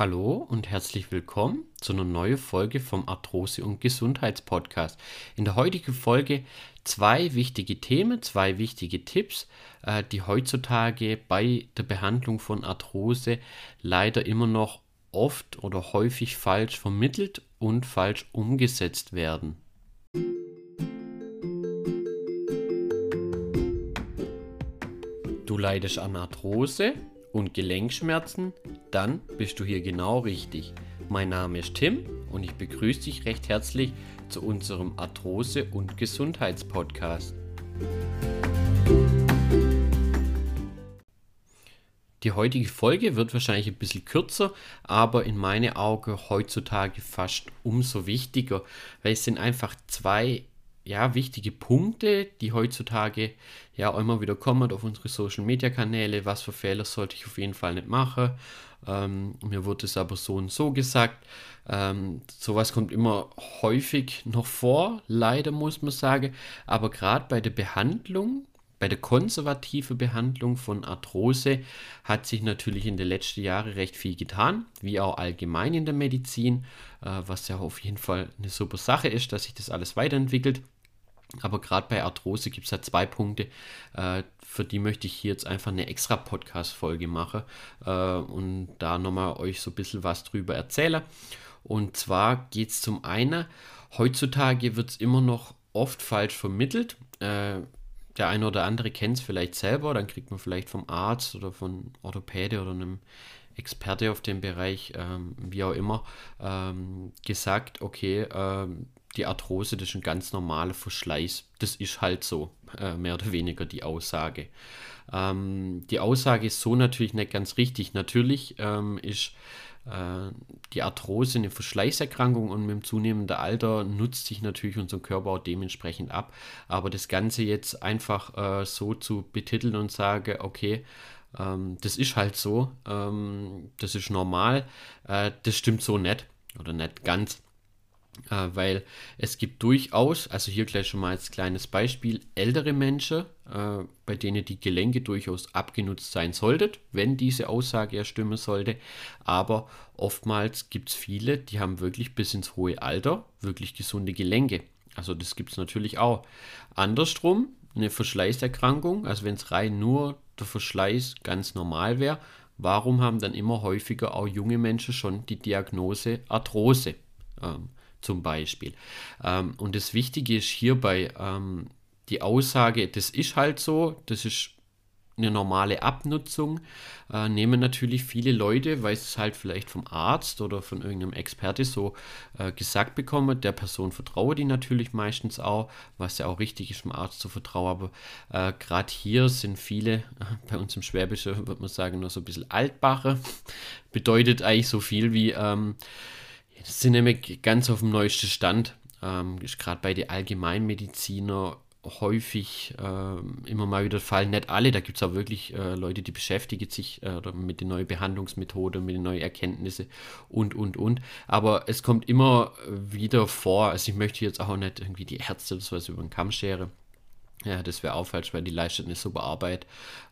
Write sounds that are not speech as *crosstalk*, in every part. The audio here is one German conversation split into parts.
Hallo und herzlich willkommen zu einer neuen Folge vom Arthrose- und Gesundheitspodcast. In der heutigen Folge zwei wichtige Themen, zwei wichtige Tipps, äh, die heutzutage bei der Behandlung von Arthrose leider immer noch oft oder häufig falsch vermittelt und falsch umgesetzt werden. Du leidest an Arthrose und Gelenkschmerzen, dann bist du hier genau richtig. Mein Name ist Tim und ich begrüße dich recht herzlich zu unserem Arthrose- und Gesundheitspodcast. Die heutige Folge wird wahrscheinlich ein bisschen kürzer, aber in meinen Augen heutzutage fast umso wichtiger, weil es sind einfach zwei ja, wichtige Punkte, die heutzutage ja immer wieder kommen auf unsere Social Media Kanäle. Was für Fehler sollte ich auf jeden Fall nicht machen? Ähm, mir wurde es aber so und so gesagt. Ähm, sowas kommt immer häufig noch vor, leider muss man sagen. Aber gerade bei der Behandlung, bei der konservativen Behandlung von Arthrose hat sich natürlich in den letzten Jahren recht viel getan, wie auch allgemein in der Medizin, äh, was ja auf jeden Fall eine super Sache ist, dass sich das alles weiterentwickelt. Aber gerade bei Arthrose gibt es ja zwei Punkte, äh, für die möchte ich hier jetzt einfach eine extra Podcast-Folge machen äh, und da nochmal euch so ein bisschen was drüber erzählen. Und zwar geht es zum einen, heutzutage wird es immer noch oft falsch vermittelt. Der eine oder andere kennt es vielleicht selber, dann kriegt man vielleicht vom Arzt oder von Orthopäde oder einem Experte auf dem Bereich, ähm, wie auch immer, ähm, gesagt, okay, ähm, die Arthrose, das ist ein ganz normaler Verschleiß. Das ist halt so, äh, mehr oder weniger die Aussage. Ähm, die Aussage ist so natürlich nicht ganz richtig. Natürlich ähm, ist die Arthrose eine Verschleißerkrankung und mit dem zunehmenden Alter nutzt sich natürlich unser Körper auch dementsprechend ab. Aber das Ganze jetzt einfach äh, so zu betiteln und sagen, okay, ähm, das ist halt so, ähm, das ist normal, äh, das stimmt so nicht oder nicht ganz. Äh, weil es gibt durchaus, also hier gleich schon mal als kleines Beispiel, ältere Menschen, äh, bei denen die Gelenke durchaus abgenutzt sein sollten, wenn diese Aussage ja stimmen sollte. Aber oftmals gibt es viele, die haben wirklich bis ins hohe Alter wirklich gesunde Gelenke. Also das gibt es natürlich auch. Andersrum, eine Verschleißerkrankung, also wenn es rein nur der Verschleiß ganz normal wäre, warum haben dann immer häufiger auch junge Menschen schon die Diagnose Arthrose? Ähm, zum Beispiel. Ähm, und das Wichtige ist hierbei ähm, die Aussage, das ist halt so, das ist eine normale Abnutzung, äh, nehmen natürlich viele Leute, weil es halt vielleicht vom Arzt oder von irgendeinem Experte so äh, gesagt bekommen. Der Person vertraue die natürlich meistens auch, was ja auch richtig ist, dem Arzt zu vertrauen. Aber äh, gerade hier sind viele, *laughs* bei uns im Schwäbischen würde man sagen, nur so ein bisschen Altbache. Bedeutet eigentlich so viel wie, ähm, das sind nämlich ganz auf dem neuesten Stand. Ähm, ist gerade bei den Allgemeinmediziner häufig äh, immer mal wieder der Fall. Nicht alle, da gibt es auch wirklich äh, Leute, die beschäftigen sich äh, mit den neuen Behandlungsmethoden, mit den neuen Erkenntnissen und, und, und. Aber es kommt immer wieder vor, also ich möchte jetzt auch nicht irgendwie die Ärzte oder sowas über den Kamm scheren. Ja, das wäre auch falsch, weil die leistet eine super Arbeit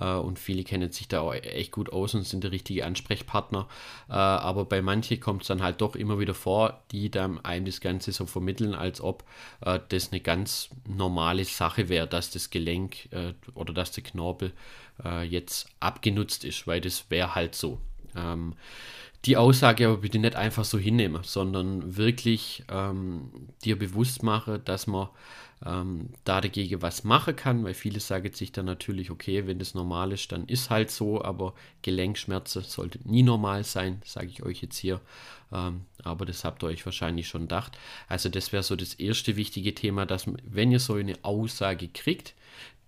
äh, und viele kennen sich da auch echt gut aus und sind der richtige Ansprechpartner. Äh, aber bei manchen kommt es dann halt doch immer wieder vor, die dann einem das Ganze so vermitteln, als ob äh, das eine ganz normale Sache wäre, dass das Gelenk äh, oder dass der Knorpel äh, jetzt abgenutzt ist, weil das wäre halt so. Ähm, die Aussage aber bitte nicht einfach so hinnehmen, sondern wirklich ähm, dir bewusst mache, dass man ähm, da dagegen was machen kann, weil viele sagen sich dann natürlich, okay, wenn das normal ist, dann ist halt so, aber Gelenkschmerzen sollte nie normal sein, sage ich euch jetzt hier. Ähm, aber das habt ihr euch wahrscheinlich schon gedacht. Also das wäre so das erste wichtige Thema, dass wenn ihr so eine Aussage kriegt,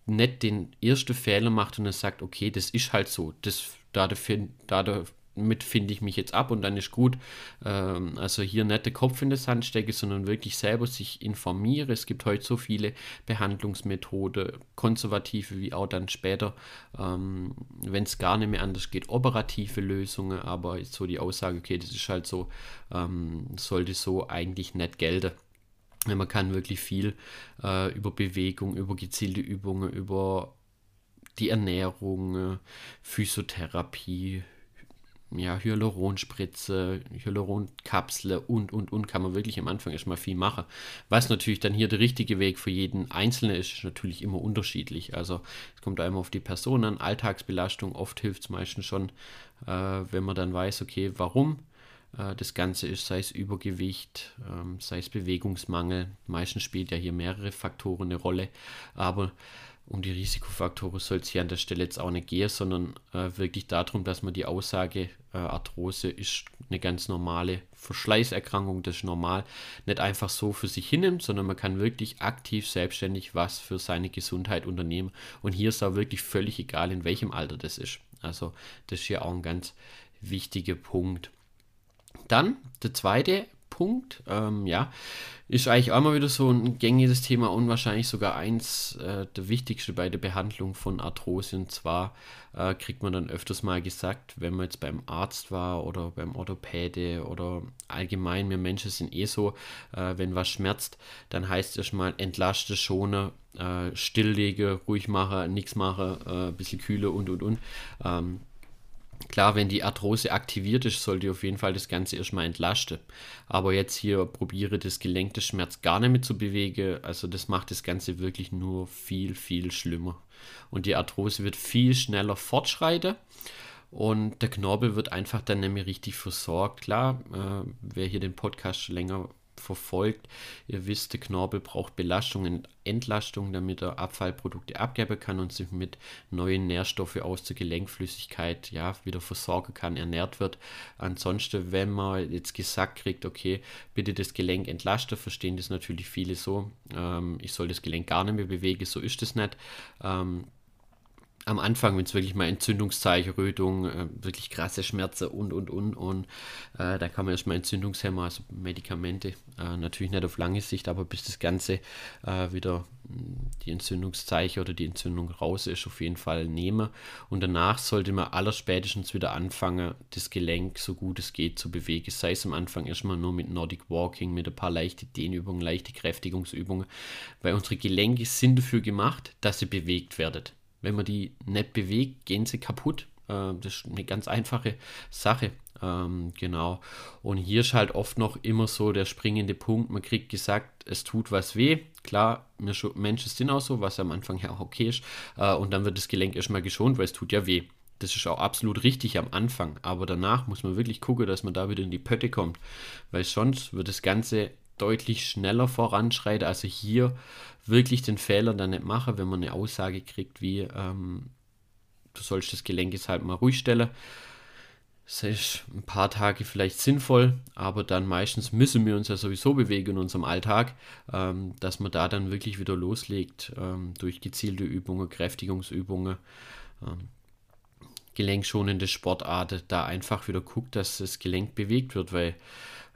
nicht den ersten Fehler macht und dann sagt, okay, das ist halt so, das, dadurch, dadurch mit finde ich mich jetzt ab und dann ist gut. Ähm, also hier nicht den Kopf in das Sand stecke, sondern wirklich selber sich informiere. Es gibt heute so viele Behandlungsmethoden, konservative wie auch dann später, ähm, wenn es gar nicht mehr anders geht, operative Lösungen, aber so die Aussage, okay, das ist halt so, ähm, sollte so eigentlich nicht gelten. Man kann wirklich viel äh, über Bewegung, über gezielte Übungen, über die Ernährung, äh, Physiotherapie, ja, Hyaluronspritze, Hyaluronkapsel und, und, und, kann man wirklich am Anfang erstmal viel machen. Was natürlich dann hier der richtige Weg für jeden Einzelnen ist, ist natürlich immer unterschiedlich. Also es kommt einmal auf die Person an, Alltagsbelastung, oft hilft es meistens schon, äh, wenn man dann weiß, okay, warum äh, das Ganze ist, sei es Übergewicht, ähm, sei es Bewegungsmangel. Meistens spielt ja hier mehrere Faktoren eine Rolle, aber um die Risikofaktoren soll es hier an der Stelle jetzt auch nicht gehen, sondern äh, wirklich darum, dass man die Aussage, äh, Arthrose ist eine ganz normale Verschleißerkrankung, das ist normal, nicht einfach so für sich hinnimmt, sondern man kann wirklich aktiv selbstständig was für seine Gesundheit unternehmen. Und hier ist auch wirklich völlig egal, in welchem Alter das ist. Also das ist hier auch ein ganz wichtiger Punkt. Dann der zweite Punkt, ähm, ja, ist eigentlich auch mal wieder so ein gängiges Thema und wahrscheinlich sogar eins äh, der wichtigsten bei der Behandlung von Arthrose. Und zwar äh, kriegt man dann öfters mal gesagt, wenn man jetzt beim Arzt war oder beim Orthopäde oder allgemein, wir Menschen sind eh so, äh, wenn was schmerzt, dann heißt es erstmal entlaste, schone, äh, stilllege, ruhig mache, nichts mache, äh, bisschen kühle und und und. Ähm, Klar, wenn die Arthrose aktiviert ist, sollte auf jeden Fall das Ganze erstmal entlasten. Aber jetzt hier probiere das Gelenk des Schmerz gar nicht mehr zu bewegen. Also das macht das Ganze wirklich nur viel, viel schlimmer. Und die Arthrose wird viel schneller fortschreiten. Und der Knorpel wird einfach dann nämlich richtig versorgt. Klar, äh, wer hier den Podcast schon länger verfolgt. Ihr wisst, der Knorpel braucht Belastung und Entlastung, damit er Abfallprodukte abgeben kann und sich mit neuen Nährstoffen aus der Gelenkflüssigkeit ja, wieder versorgen kann, ernährt wird. Ansonsten, wenn man jetzt gesagt kriegt, okay, bitte das Gelenk entlasten, verstehen das natürlich viele so, ähm, ich soll das Gelenk gar nicht mehr bewegen, so ist es nicht. Ähm, am Anfang, wenn es wirklich mal Entzündungszeichen, Rötung, äh, wirklich krasse Schmerzen und, und, und, und äh, da kann man erstmal Entzündungshemmer, also Medikamente, äh, natürlich nicht auf lange Sicht, aber bis das Ganze äh, wieder die Entzündungszeichen oder die Entzündung raus ist, auf jeden Fall nehmen. Und danach sollte man allerspätestens wieder anfangen, das Gelenk so gut es geht zu bewegen. Sei es am Anfang erstmal nur mit Nordic Walking, mit ein paar leichte Dehnübungen, leichte Kräftigungsübungen, weil unsere Gelenke sind dafür gemacht, dass sie bewegt werden. Wenn man die nicht bewegt, gehen sie kaputt. Äh, das ist eine ganz einfache Sache. Ähm, genau. Und hier ist halt oft noch immer so der springende Punkt. Man kriegt gesagt, es tut was weh. Klar, Menschen sind auch so, was am Anfang ja auch okay ist. Äh, und dann wird das Gelenk erstmal geschont, weil es tut ja weh. Das ist auch absolut richtig am Anfang. Aber danach muss man wirklich gucken, dass man da wieder in die Pötte kommt. Weil sonst wird das Ganze deutlich schneller voranschreiten. Also hier wirklich den Fehler dann nicht machen, wenn man eine Aussage kriegt wie, ähm, du sollst das Gelenk jetzt halt mal ruhig stellen. Das ist ein paar Tage vielleicht sinnvoll, aber dann meistens müssen wir uns ja sowieso bewegen in unserem Alltag, ähm, dass man da dann wirklich wieder loslegt ähm, durch gezielte Übungen, Kräftigungsübungen, ähm, gelenkschonende Sportarten, da einfach wieder guckt, dass das Gelenk bewegt wird, weil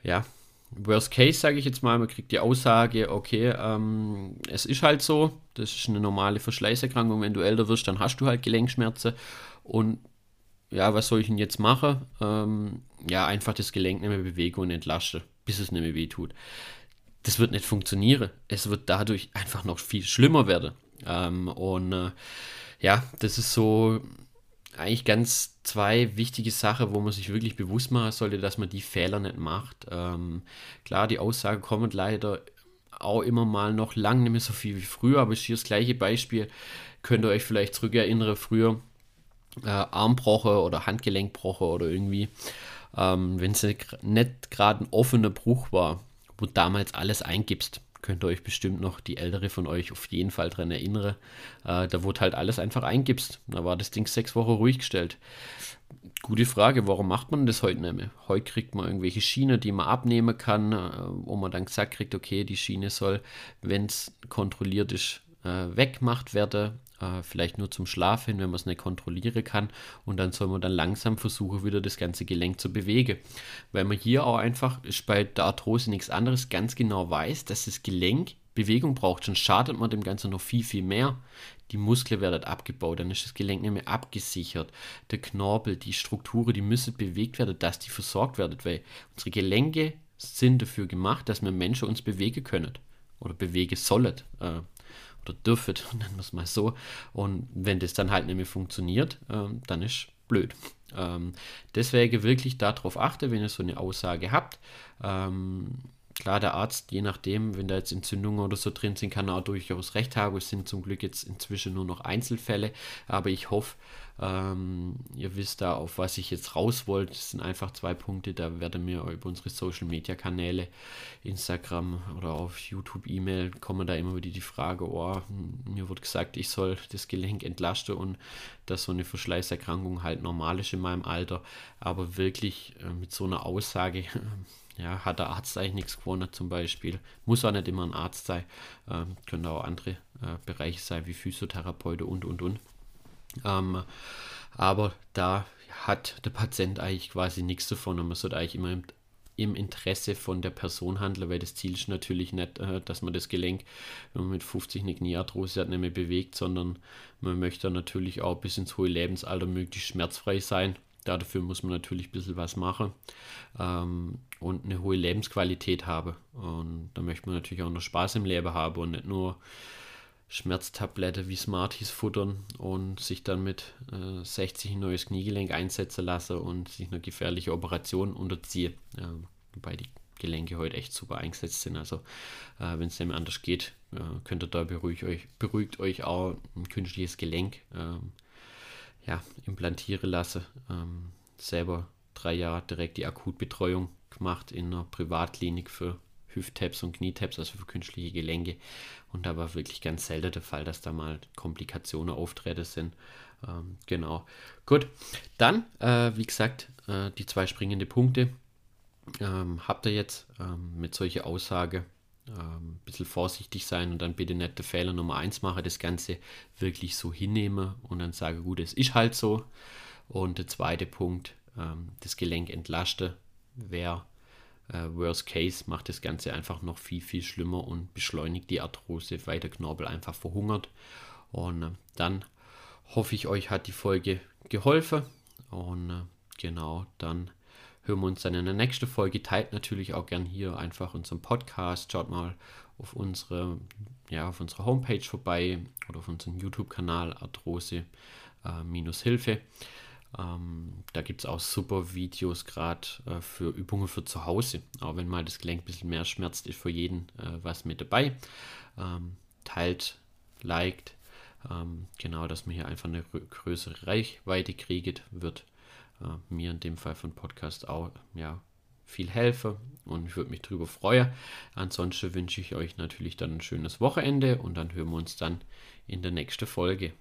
ja, Worst Case, sage ich jetzt mal, man kriegt die Aussage, okay, ähm, es ist halt so, das ist eine normale Verschleißerkrankung, wenn du älter wirst, dann hast du halt Gelenkschmerzen und ja, was soll ich denn jetzt machen? Ähm, ja, einfach das Gelenk nicht mehr bewegen und entlasten, bis es nicht mehr wehtut. Das wird nicht funktionieren. Es wird dadurch einfach noch viel schlimmer werden. Ähm, und äh, ja, das ist so eigentlich ganz zwei wichtige Sachen, wo man sich wirklich bewusst machen sollte, dass man die Fehler nicht macht. Ähm, klar, die Aussage kommt leider auch immer mal noch lang nicht mehr so viel wie früher, aber hier das gleiche Beispiel. Könnt ihr euch vielleicht zurückerinnern, früher äh, Armbroche oder Handgelenkbroche oder irgendwie, ähm, wenn es nicht gerade ein offener Bruch war, wo damals alles eingibst könnt ihr euch bestimmt noch die ältere von euch auf jeden Fall dran erinnern. Äh, da wurde halt alles einfach eingibst. Da war das Ding sechs Wochen ruhig gestellt. Gute Frage, warum macht man das heute nicht mehr? Heute kriegt man irgendwelche Schienen, die man abnehmen kann, äh, wo man dann gesagt kriegt, okay, die Schiene soll, wenn es kontrolliert ist, äh, weggemacht werden äh, vielleicht nur zum Schlaf hin, wenn man es nicht kontrollieren kann. Und dann soll man dann langsam versuchen, wieder das ganze Gelenk zu bewegen. Weil man hier auch einfach, ist bei der Arthrose nichts anderes, ganz genau weiß, dass das Gelenk Bewegung braucht. Sonst schadet man dem Ganzen noch viel, viel mehr. Die Muskeln werden abgebaut, dann ist das Gelenk nicht mehr abgesichert. Der Knorpel, die Strukturen, die müssen bewegt werden, dass die versorgt werden, weil unsere Gelenke sind dafür gemacht, dass wir Menschen uns bewegen können oder bewegen sollen. Äh, oder dürfet, *laughs* nennen wir es mal so. Und wenn das dann halt nicht mehr funktioniert, ähm, dann ist blöd. Ähm, deswegen wirklich darauf achte, wenn ihr so eine Aussage habt. Ähm, klar, der Arzt, je nachdem, wenn da jetzt Entzündungen oder so drin sind, kann er auch durchaus recht haben. Es sind zum Glück jetzt inzwischen nur noch Einzelfälle, aber ich hoffe, ähm, ihr wisst da, auf was ich jetzt raus wollte. Das sind einfach zwei Punkte, da werden mir über unsere Social Media Kanäle, Instagram oder auf YouTube, E-Mail, kommen da immer wieder die Frage, oh, mir wurde gesagt, ich soll das Gelenk entlasten und dass so eine Verschleißerkrankung halt normal ist in meinem Alter. Aber wirklich äh, mit so einer Aussage *laughs* ja, hat der Arzt eigentlich nichts gewonnen zum Beispiel. Muss auch nicht immer ein Arzt sein. Ähm, können auch andere äh, Bereiche sein, wie Physiotherapeute und, und, und. Ähm, aber da hat der Patient eigentlich quasi nichts davon und man sollte eigentlich immer im, im Interesse von der Person handeln, weil das Ziel ist natürlich nicht, äh, dass man das Gelenk, wenn man mit 50 eine Kniearthrose hat, nicht mehr bewegt, sondern man möchte natürlich auch bis ins hohe Lebensalter möglichst schmerzfrei sein Dafür muss man natürlich ein bisschen was machen ähm, und eine hohe Lebensqualität haben. Und da möchte man natürlich auch noch Spaß im Leben haben und nicht nur Schmerztablette wie Smarties futtern und sich dann mit äh, 60 ein neues Kniegelenk einsetzen lassen und sich eine gefährliche Operation unterziehen. Äh, wobei die Gelenke heute echt super eingesetzt sind. Also äh, wenn es dem anders geht, äh, könnt ihr da beruhigt euch, beruhigt euch auch ein künstliches Gelenk. Ähm, ja, implantiere lasse. Ähm, selber drei Jahre direkt die Akutbetreuung gemacht in einer Privatklinik für Hüft-Taps und Knie-Taps, also für künstliche Gelenke. Und da war wirklich ganz selten der Fall, dass da mal Komplikationen auftreten sind. Ähm, genau. Gut, dann, äh, wie gesagt, äh, die zwei springende Punkte. Ähm, habt ihr jetzt ähm, mit solcher Aussage ähm, ein bisschen vorsichtig sein und dann bitte nicht der Fehler Nummer eins machen, das Ganze wirklich so hinnehmen und dann sage, gut, es ist halt so. Und der zweite Punkt, ähm, das Gelenk entlasten, wäre äh, Worst Case, macht das Ganze einfach noch viel, viel schlimmer und beschleunigt die Arthrose, weil der Knorpel einfach verhungert. Und äh, dann hoffe ich, euch hat die Folge geholfen. Und äh, genau, dann hören wir uns dann in der nächsten Folge. Teilt natürlich auch gern hier einfach unseren Podcast. Schaut mal auf unsere, ja, auf unsere Homepage vorbei oder auf unseren YouTube-Kanal Arthrose-Hilfe. Äh, ähm, da gibt es auch super Videos gerade äh, für Übungen für zu Hause. Auch wenn mal das Gelenk ein bisschen mehr schmerzt, ist für jeden äh, was mit dabei. Ähm, teilt, liked. Ähm, genau, dass man hier einfach eine größere Reichweite kriegt, wird äh, mir in dem Fall von Podcast auch ja, viel helfe und ich würde mich darüber freuen. Ansonsten wünsche ich euch natürlich dann ein schönes Wochenende und dann hören wir uns dann in der nächsten Folge.